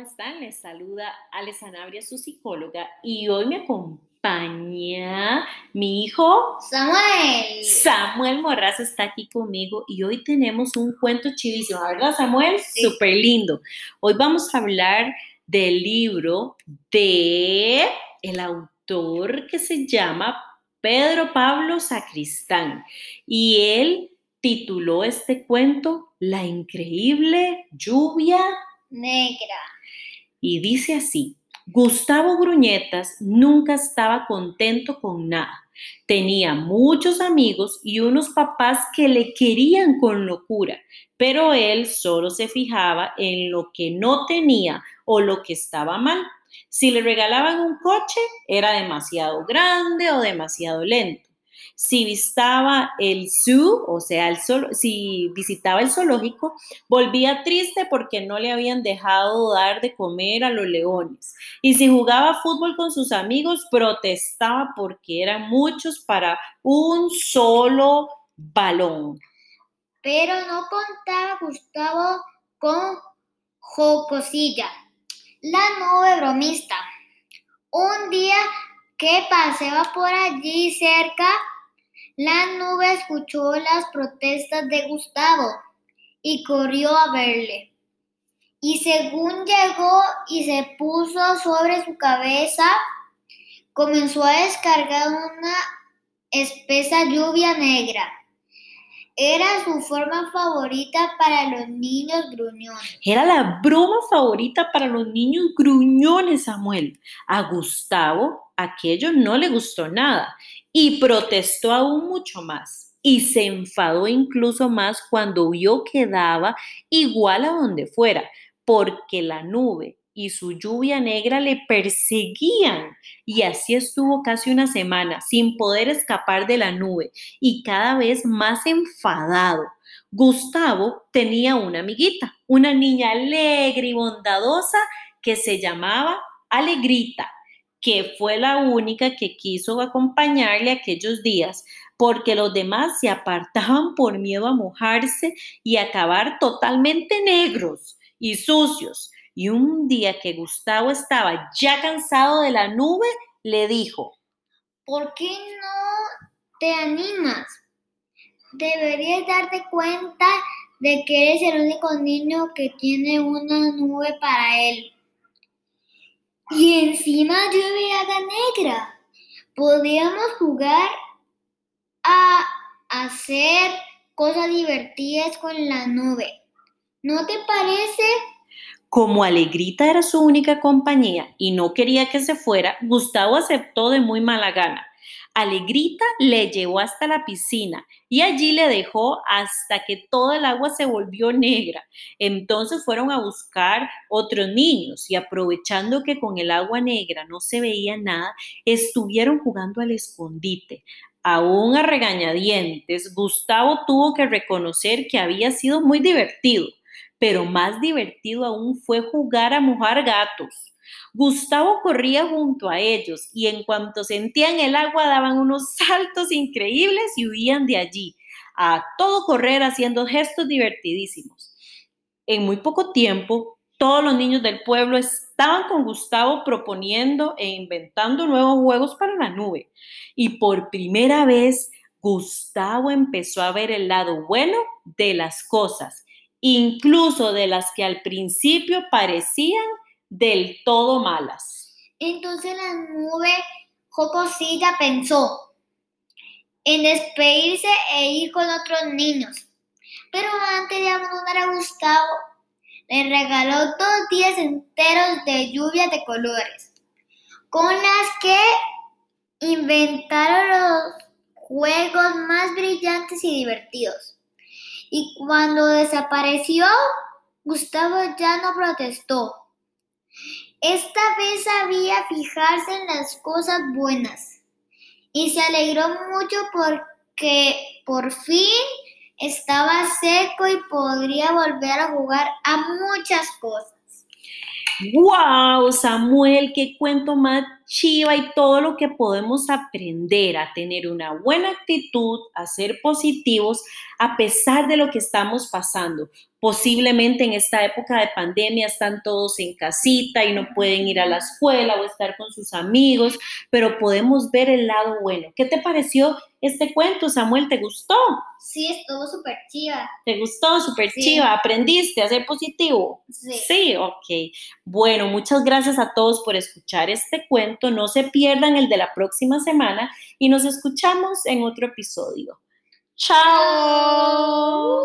¿cómo están? Les saluda Ale Sanabria, su psicóloga, y hoy me acompaña mi hijo Samuel. Samuel Morrazo está aquí conmigo y hoy tenemos un cuento chivísimo, ¿verdad Samuel? Sí. Súper lindo. Hoy vamos a hablar del libro de el autor que se llama Pedro Pablo Sacristán y él tituló este cuento La increíble lluvia Negra. Y dice así, Gustavo Gruñetas nunca estaba contento con nada. Tenía muchos amigos y unos papás que le querían con locura, pero él solo se fijaba en lo que no tenía o lo que estaba mal. Si le regalaban un coche, era demasiado grande o demasiado lento. Si visitaba el zoo, o sea, el si visitaba el zoológico, volvía triste porque no le habían dejado dar de comer a los leones. Y si jugaba fútbol con sus amigos, protestaba porque eran muchos para un solo balón. Pero no contaba Gustavo con Jocosilla, la nube bromista. Un día que paseaba por allí cerca, la nube escuchó las protestas de Gustavo y corrió a verle. Y según llegó y se puso sobre su cabeza, comenzó a descargar una espesa lluvia negra. Era su forma favorita para los niños gruñones. Era la broma favorita para los niños gruñones, Samuel. A Gustavo aquello no le gustó nada y protestó aún mucho más. Y se enfadó incluso más cuando vio que daba igual a donde fuera, porque la nube y su lluvia negra le perseguían. Y así estuvo casi una semana sin poder escapar de la nube y cada vez más enfadado. Gustavo tenía una amiguita, una niña alegre y bondadosa que se llamaba Alegrita, que fue la única que quiso acompañarle aquellos días, porque los demás se apartaban por miedo a mojarse y acabar totalmente negros y sucios. Y un día que Gustavo estaba ya cansado de la nube, le dijo, ¿Por qué no te animas? Deberías darte cuenta de que eres el único niño que tiene una nube para él. Y encima lluvia haga negra. Podríamos jugar a hacer cosas divertidas con la nube. ¿No te parece? Como Alegrita era su única compañía y no quería que se fuera, Gustavo aceptó de muy mala gana. Alegrita le llevó hasta la piscina y allí le dejó hasta que toda el agua se volvió negra. Entonces fueron a buscar otros niños y aprovechando que con el agua negra no se veía nada, estuvieron jugando al escondite. Aún a regañadientes, Gustavo tuvo que reconocer que había sido muy divertido pero más divertido aún fue jugar a mojar gatos. Gustavo corría junto a ellos y en cuanto sentían el agua daban unos saltos increíbles y huían de allí, a todo correr haciendo gestos divertidísimos. En muy poco tiempo, todos los niños del pueblo estaban con Gustavo proponiendo e inventando nuevos juegos para la nube. Y por primera vez, Gustavo empezó a ver el lado bueno de las cosas incluso de las que al principio parecían del todo malas. Entonces la nube jocosilla pensó en despedirse e ir con otros niños. Pero antes de abandonar a Gustavo, le regaló dos días enteros de lluvia de colores, con las que inventaron los juegos más brillantes y divertidos. Y cuando desapareció, Gustavo ya no protestó. Esta vez sabía fijarse en las cosas buenas y se alegró mucho porque por fin estaba seco y podría volver a jugar a muchas cosas. ¡Wow! Samuel, qué cuento más chiva y todo lo que podemos aprender a tener una buena actitud, a ser positivos a pesar de lo que estamos pasando. Posiblemente en esta época de pandemia están todos en casita y no pueden ir a la escuela o estar con sus amigos, pero podemos ver el lado bueno. ¿Qué te pareció este cuento, Samuel? ¿Te gustó? Sí, estuvo súper chiva. ¿Te gustó? Súper chiva. ¿Aprendiste a ser positivo? Sí. Sí, ok. Bueno, muchas gracias a todos por escuchar este cuento. No se pierdan el de la próxima semana y nos escuchamos en otro episodio. ¡Chao!